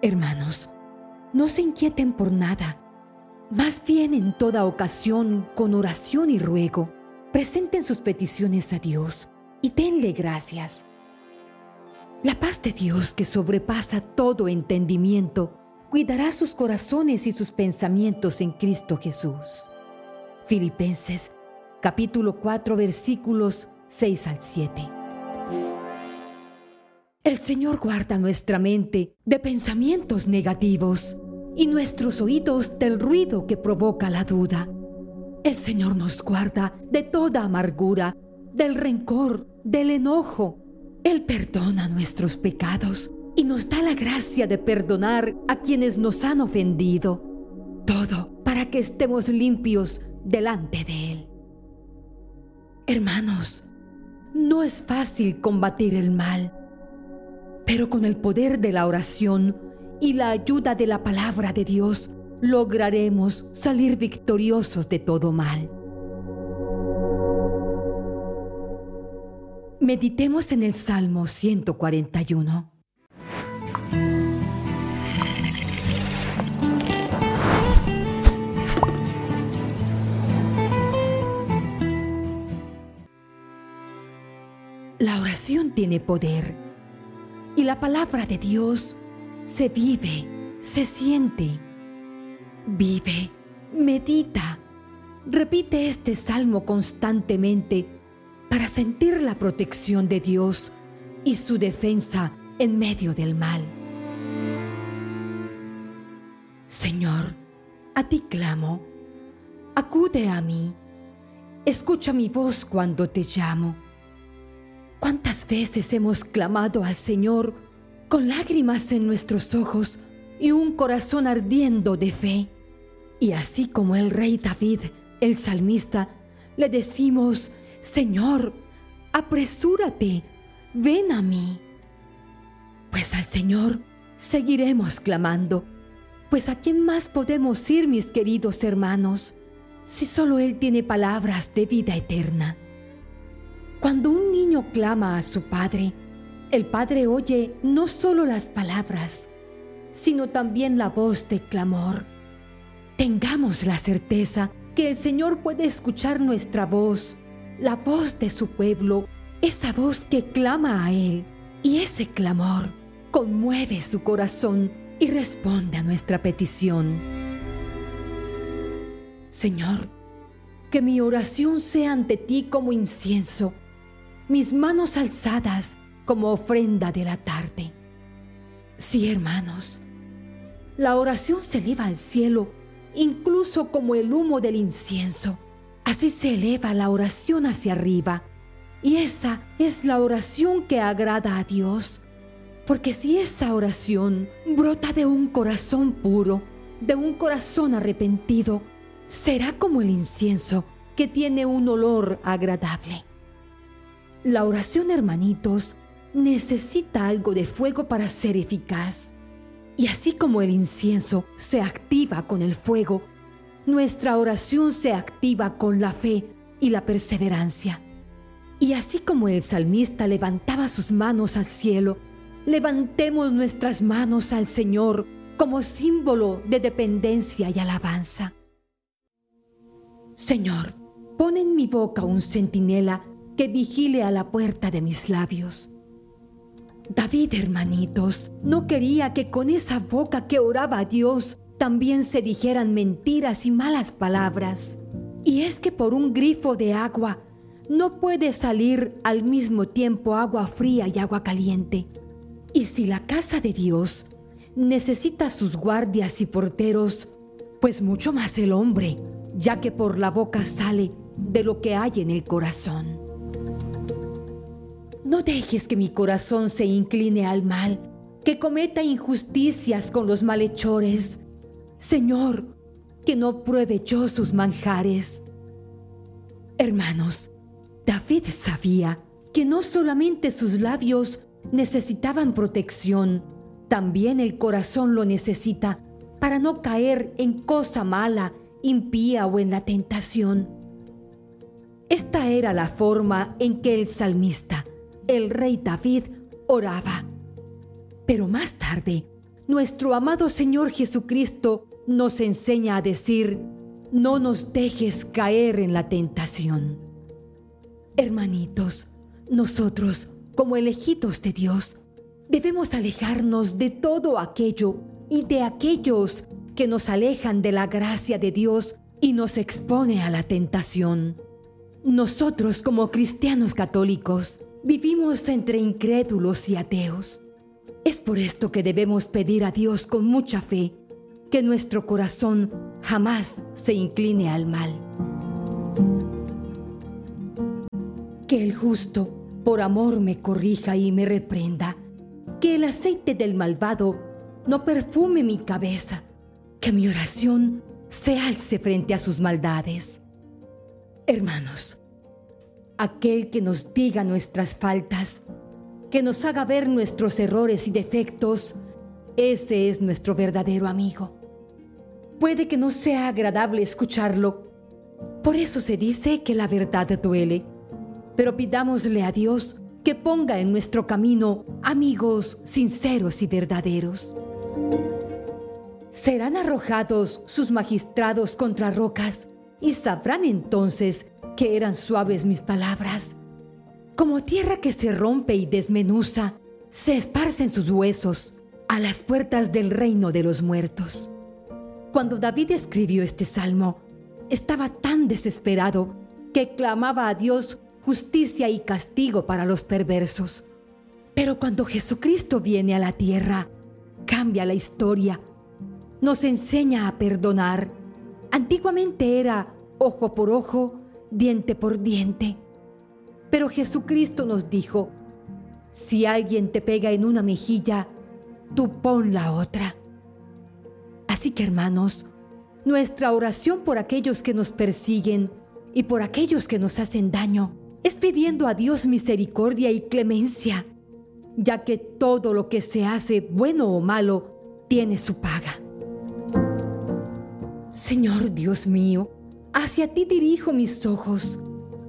Hermanos, no se inquieten por nada. Más bien en toda ocasión, con oración y ruego, presenten sus peticiones a Dios y denle gracias. La paz de Dios que sobrepasa todo entendimiento, cuidará sus corazones y sus pensamientos en Cristo Jesús. Filipenses capítulo 4 versículos 6 al 7. El Señor guarda nuestra mente de pensamientos negativos y nuestros oídos del ruido que provoca la duda. El Señor nos guarda de toda amargura, del rencor, del enojo. Él perdona nuestros pecados y nos da la gracia de perdonar a quienes nos han ofendido. Todo para que estemos limpios delante de Él. Hermanos, no es fácil combatir el mal, pero con el poder de la oración y la ayuda de la palabra de Dios lograremos salir victoriosos de todo mal. Meditemos en el Salmo 141. La oración tiene poder y la palabra de Dios se vive, se siente. Vive, medita, repite este salmo constantemente para sentir la protección de Dios y su defensa en medio del mal. Señor, a ti clamo, acude a mí, escucha mi voz cuando te llamo. ¿Cuántas veces hemos clamado al Señor con lágrimas en nuestros ojos y un corazón ardiendo de fe? Y así como el rey David, el salmista, le decimos, Señor, apresúrate, ven a mí. Pues al Señor seguiremos clamando, pues a quién más podemos ir, mis queridos hermanos, si solo Él tiene palabras de vida eterna. Cuando un niño clama a su padre, el padre oye no solo las palabras, sino también la voz de clamor. Tengamos la certeza que el Señor puede escuchar nuestra voz, la voz de su pueblo, esa voz que clama a Él, y ese clamor conmueve su corazón y responde a nuestra petición. Señor, que mi oración sea ante ti como incienso mis manos alzadas como ofrenda de la tarde. Sí, hermanos, la oración se eleva al cielo, incluso como el humo del incienso. Así se eleva la oración hacia arriba. Y esa es la oración que agrada a Dios. Porque si esa oración brota de un corazón puro, de un corazón arrepentido, será como el incienso que tiene un olor agradable. La oración, hermanitos, necesita algo de fuego para ser eficaz. Y así como el incienso se activa con el fuego, nuestra oración se activa con la fe y la perseverancia. Y así como el salmista levantaba sus manos al cielo, levantemos nuestras manos al Señor como símbolo de dependencia y alabanza. Señor, pon en mi boca un centinela que vigile a la puerta de mis labios. David, hermanitos, no quería que con esa boca que oraba a Dios también se dijeran mentiras y malas palabras. Y es que por un grifo de agua no puede salir al mismo tiempo agua fría y agua caliente. Y si la casa de Dios necesita sus guardias y porteros, pues mucho más el hombre, ya que por la boca sale de lo que hay en el corazón. No dejes que mi corazón se incline al mal, que cometa injusticias con los malhechores. Señor, que no pruebe yo sus manjares. Hermanos, David sabía que no solamente sus labios necesitaban protección, también el corazón lo necesita para no caer en cosa mala, impía o en la tentación. Esta era la forma en que el salmista el rey David oraba. Pero más tarde nuestro amado Señor Jesucristo nos enseña a decir, no nos dejes caer en la tentación. Hermanitos, nosotros, como elegidos de Dios, debemos alejarnos de todo aquello y de aquellos que nos alejan de la gracia de Dios y nos expone a la tentación. Nosotros como cristianos católicos vivimos entre incrédulos y ateos. Es por esto que debemos pedir a Dios con mucha fe que nuestro corazón jamás se incline al mal. Que el justo por amor me corrija y me reprenda. Que el aceite del malvado no perfume mi cabeza. Que mi oración se alce frente a sus maldades. Hermanos, aquel que nos diga nuestras faltas, que nos haga ver nuestros errores y defectos, ese es nuestro verdadero amigo. Puede que no sea agradable escucharlo, por eso se dice que la verdad duele, pero pidámosle a Dios que ponga en nuestro camino amigos sinceros y verdaderos. Serán arrojados sus magistrados contra rocas y sabrán entonces que eran suaves mis palabras. Como tierra que se rompe y desmenuza, se esparcen sus huesos a las puertas del reino de los muertos. Cuando David escribió este salmo, estaba tan desesperado que clamaba a Dios justicia y castigo para los perversos. Pero cuando Jesucristo viene a la tierra, cambia la historia nos enseña a perdonar. Antiguamente era ojo por ojo, diente por diente. Pero Jesucristo nos dijo, si alguien te pega en una mejilla, tú pon la otra. Así que hermanos, nuestra oración por aquellos que nos persiguen y por aquellos que nos hacen daño es pidiendo a Dios misericordia y clemencia, ya que todo lo que se hace, bueno o malo, tiene su paga. Señor Dios mío, hacia ti dirijo mis ojos,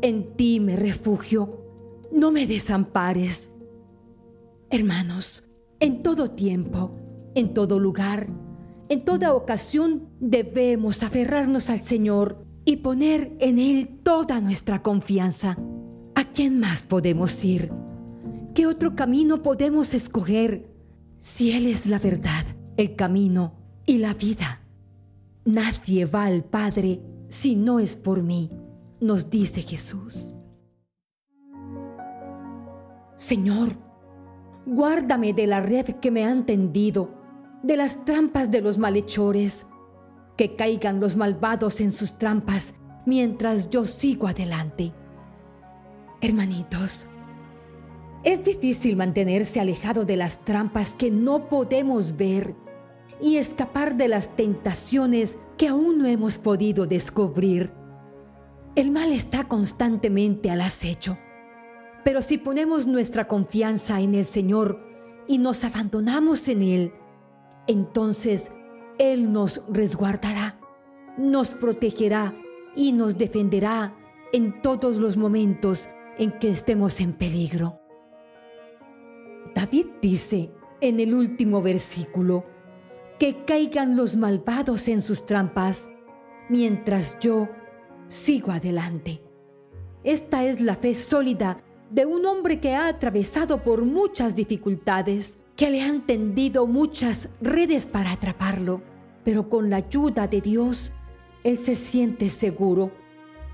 en ti me refugio, no me desampares. Hermanos, en todo tiempo, en todo lugar, en toda ocasión debemos aferrarnos al Señor y poner en Él toda nuestra confianza. ¿A quién más podemos ir? ¿Qué otro camino podemos escoger si Él es la verdad, el camino y la vida? Nadie va al Padre si no es por mí, nos dice Jesús. Señor, guárdame de la red que me han tendido, de las trampas de los malhechores, que caigan los malvados en sus trampas mientras yo sigo adelante. Hermanitos, es difícil mantenerse alejado de las trampas que no podemos ver y escapar de las tentaciones que aún no hemos podido descubrir. El mal está constantemente al acecho, pero si ponemos nuestra confianza en el Señor y nos abandonamos en Él, entonces Él nos resguardará, nos protegerá y nos defenderá en todos los momentos en que estemos en peligro. David dice en el último versículo, que caigan los malvados en sus trampas, mientras yo sigo adelante. Esta es la fe sólida de un hombre que ha atravesado por muchas dificultades, que le han tendido muchas redes para atraparlo, pero con la ayuda de Dios, él se siente seguro,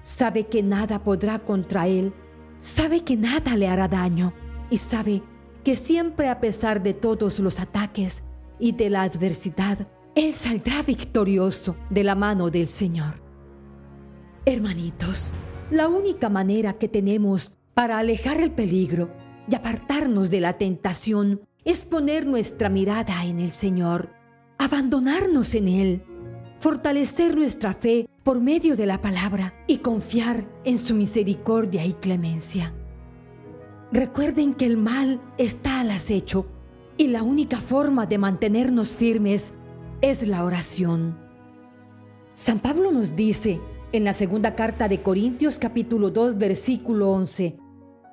sabe que nada podrá contra él, sabe que nada le hará daño y sabe que siempre a pesar de todos los ataques, y de la adversidad, Él saldrá victorioso de la mano del Señor. Hermanitos, la única manera que tenemos para alejar el peligro y apartarnos de la tentación es poner nuestra mirada en el Señor, abandonarnos en Él, fortalecer nuestra fe por medio de la palabra y confiar en su misericordia y clemencia. Recuerden que el mal está al acecho y la única forma de mantenernos firmes es la oración. San Pablo nos dice en la segunda carta de Corintios capítulo 2 versículo 11,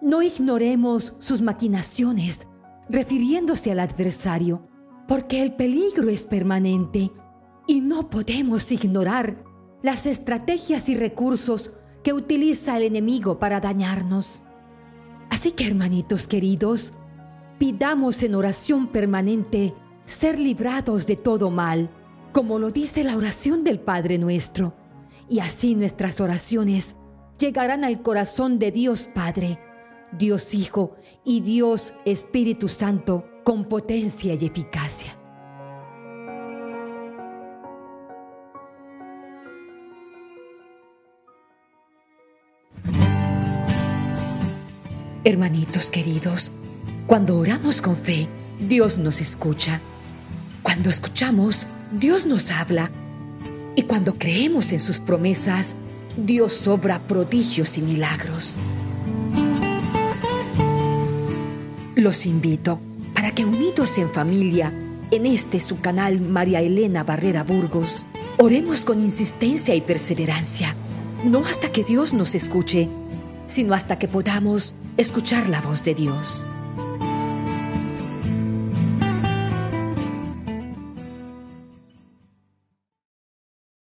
no ignoremos sus maquinaciones, refiriéndose al adversario, porque el peligro es permanente y no podemos ignorar las estrategias y recursos que utiliza el enemigo para dañarnos. Así que, hermanitos queridos, pidamos en oración permanente ser librados de todo mal, como lo dice la oración del Padre nuestro, y así nuestras oraciones llegarán al corazón de Dios Padre, Dios Hijo y Dios Espíritu Santo con potencia y eficacia. Hermanitos queridos, cuando oramos con fe, Dios nos escucha. Cuando escuchamos, Dios nos habla. Y cuando creemos en sus promesas, Dios obra prodigios y milagros. Los invito para que unidos en familia, en este su canal María Elena Barrera Burgos, oremos con insistencia y perseverancia, no hasta que Dios nos escuche, sino hasta que podamos escuchar la voz de Dios.